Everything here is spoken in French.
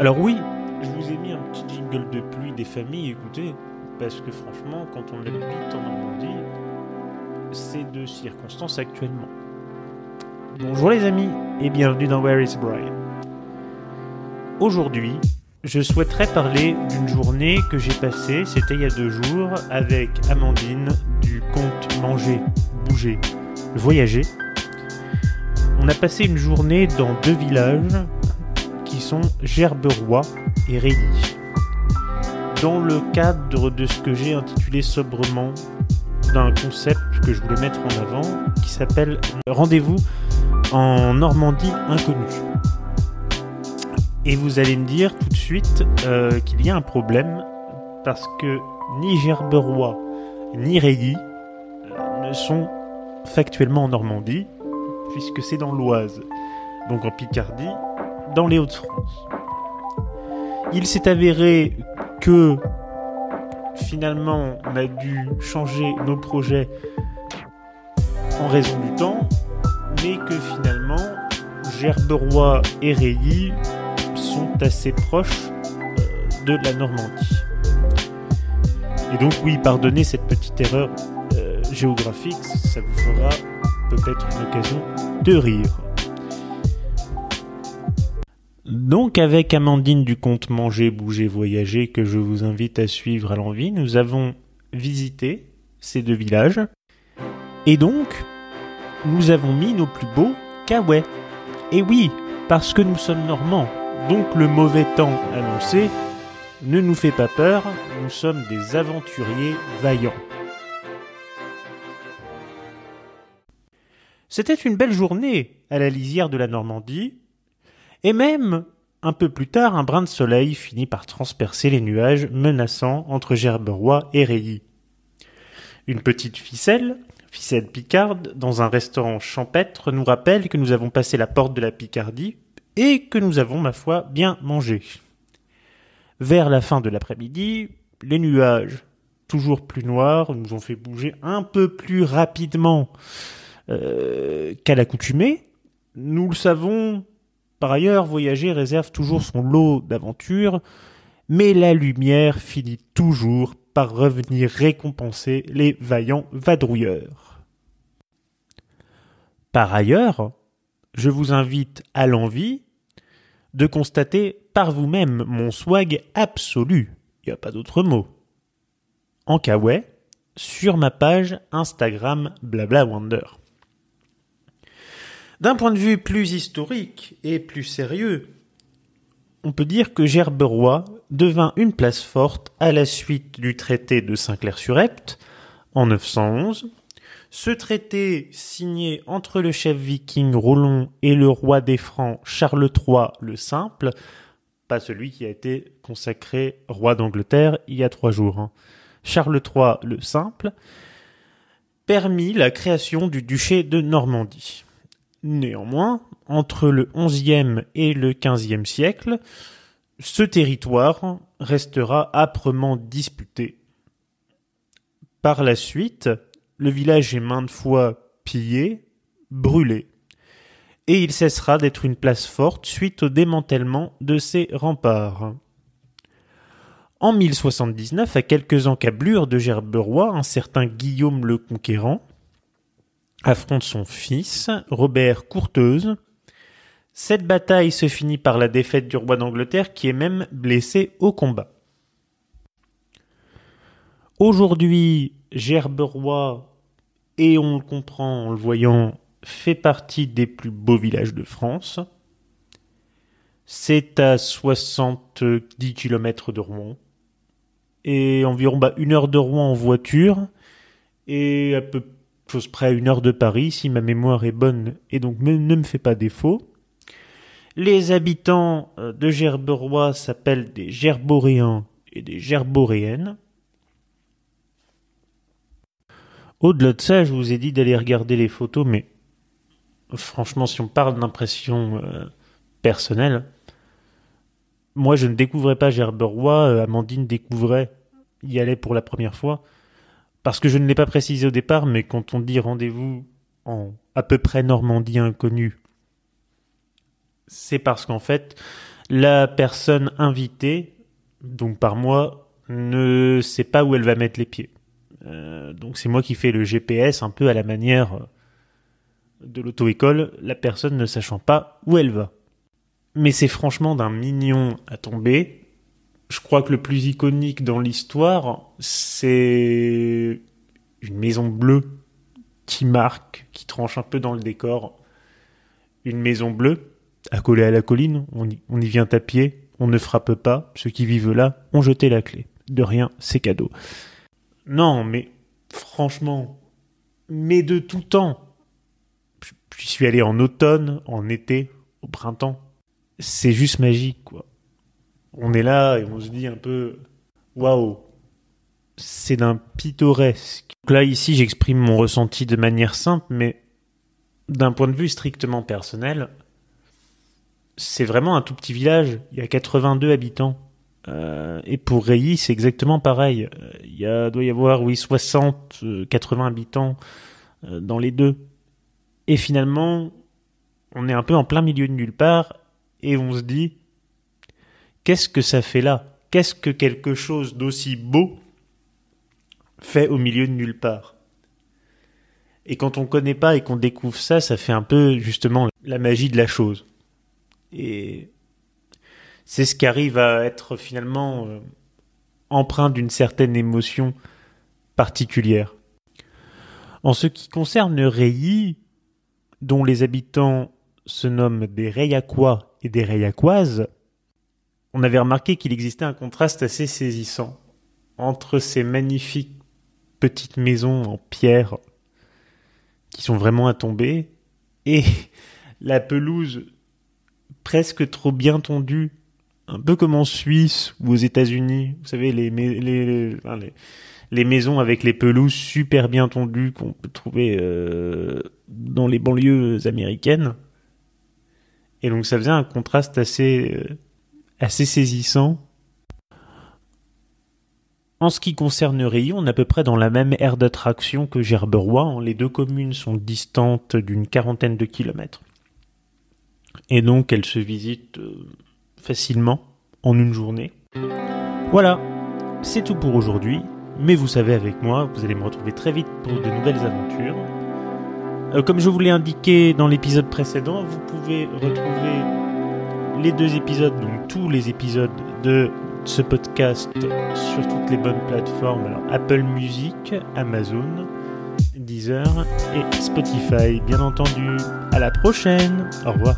Alors oui, je vous ai mis un petit jingle de pluie des familles, écoutez, parce que franchement, quand on habite en Normandie, c'est de circonstances actuellement. Bonjour les amis, et bienvenue dans Where is Brian? Aujourd'hui, je souhaiterais parler d'une journée que j'ai passée, c'était il y a deux jours, avec Amandine du compte Manger, Bouger, Voyager. On a passé une journée dans deux villages qui sont Gerberoy et Réilly. Dans le cadre de ce que j'ai intitulé sobrement d'un concept que je voulais mettre en avant qui s'appelle Rendez-vous en Normandie inconnue. Et vous allez me dire tout de suite euh, qu'il y a un problème parce que ni Gerberoy ni Réilly euh, ne sont factuellement en Normandie puisque c'est dans l'Oise, donc en Picardie, dans les Hauts-de-France. Il s'est avéré que finalement on a dû changer nos projets en raison du temps, mais que finalement Gerberoy et Réilly sont assez proches euh, de la Normandie. Et donc oui, pardonnez cette petite erreur euh, géographique, ça vous fera peut-être une occasion de rire. Donc avec Amandine du compte Manger, Bouger, Voyager que je vous invite à suivre à l'envie, nous avons visité ces deux villages. Et donc, nous avons mis nos plus beaux kawaii. Et oui, parce que nous sommes normands. Donc le mauvais temps annoncé ne nous fait pas peur, nous sommes des aventuriers vaillants. C'était une belle journée à la lisière de la Normandie, et même un peu plus tard, un brin de soleil finit par transpercer les nuages menaçants entre Gerberoy et Réilly. Une petite ficelle, ficelle picarde, dans un restaurant champêtre, nous rappelle que nous avons passé la porte de la Picardie et que nous avons, ma foi, bien mangé. Vers la fin de l'après-midi, les nuages, toujours plus noirs, nous ont fait bouger un peu plus rapidement euh, qu'à l'accoutumée. Nous le savons, par ailleurs, voyager réserve toujours son lot d'aventures, mais la lumière finit toujours par revenir récompenser les vaillants vadrouilleurs. Par ailleurs, je vous invite à l'envie de constater par vous-même mon swag absolu, il n'y a pas d'autre mot, en kawaii, sur ma page Instagram Blabla Wonder. D'un point de vue plus historique et plus sérieux, on peut dire que Gerberoy devint une place forte à la suite du traité de Saint-Clair-sur-Epte en 911. Ce traité, signé entre le chef viking Rollon et le roi des Francs Charles III le Simple, pas celui qui a été consacré roi d'Angleterre il y a trois jours, hein. Charles III le Simple, permit la création du duché de Normandie. Néanmoins, entre le XIe et le XVe siècle, ce territoire restera âprement disputé. Par la suite, le village est maintes fois pillé, brûlé, et il cessera d'être une place forte suite au démantèlement de ses remparts. En 1079, à quelques encablures de Gerberoy, un certain Guillaume le Conquérant affronte son fils, Robert Courteuse. Cette bataille se finit par la défaite du roi d'Angleterre qui est même blessé au combat. Aujourd'hui, Gerberoy, et on le comprend en le voyant, fait partie des plus beaux villages de France. C'est à 70 km de Rouen et environ bah, une heure de Rouen en voiture et à peu chose près à une heure de Paris, si ma mémoire est bonne et donc ne me fait pas défaut. Les habitants euh, de Gerberoy s'appellent des Gerboréens et des Gerboréennes. Au-delà de ça, je vous ai dit d'aller regarder les photos, mais franchement, si on parle d'impression euh, personnelle, moi je ne découvrais pas Gerberoy, euh, Amandine découvrait, y allait pour la première fois parce que je ne l'ai pas précisé au départ, mais quand on dit rendez-vous en à peu près Normandie inconnue, c'est parce qu'en fait, la personne invitée, donc par moi, ne sait pas où elle va mettre les pieds. Euh, donc c'est moi qui fais le GPS un peu à la manière de l'auto-école, la personne ne sachant pas où elle va. Mais c'est franchement d'un mignon à tomber. Je crois que le plus iconique dans l'histoire, c'est une maison bleue qui marque, qui tranche un peu dans le décor. Une maison bleue, accolée à la colline, on y, vient à pied, on ne frappe pas, ceux qui vivent là ont jeté la clé. De rien, c'est cadeau. Non, mais franchement, mais de tout temps. J'y suis allé en automne, en été, au printemps. C'est juste magique, quoi. On est là et on se dit un peu, waouh, c'est d'un pittoresque. Donc là, ici, j'exprime mon ressenti de manière simple, mais d'un point de vue strictement personnel, c'est vraiment un tout petit village. Il y a 82 habitants. Euh, et pour Reilly, c'est exactement pareil. Il y a, doit y avoir, oui, 60, 80 euh, habitants euh, dans les deux. Et finalement, on est un peu en plein milieu de nulle part et on se dit, qu'est-ce que ça fait là? Qu'est-ce que quelque chose d'aussi beau fait au milieu de nulle part? Et quand on connaît pas et qu'on découvre ça, ça fait un peu justement la magie de la chose. Et c'est ce qui arrive à être finalement euh, empreint d'une certaine émotion particulière. En ce qui concerne Reilly, dont les habitants se nomment des Rayaquois et des Rayaquoises, on avait remarqué qu'il existait un contraste assez saisissant entre ces magnifiques petites maisons en pierre qui sont vraiment à tomber et la pelouse presque trop bien tondue, un peu comme en Suisse ou aux États-Unis. Vous savez, les, maisons avec les pelouses super bien tondues qu'on peut trouver euh, dans les banlieues américaines. Et donc ça faisait un contraste assez, euh, assez saisissant. En ce qui concerne Rilly, on est à peu près dans la même aire d'attraction que Gerberoy. Les deux communes sont distantes d'une quarantaine de kilomètres. Et donc elles se visitent euh, facilement en une journée. Voilà, c'est tout pour aujourd'hui. Mais vous savez avec moi, vous allez me retrouver très vite pour de nouvelles aventures. Euh, comme je vous l'ai indiqué dans l'épisode précédent, vous pouvez retrouver les deux épisodes, donc tous les épisodes de ce podcast sur toutes les bonnes plateformes, alors Apple Music, Amazon, Deezer et Spotify, bien entendu. À la prochaine. Au revoir.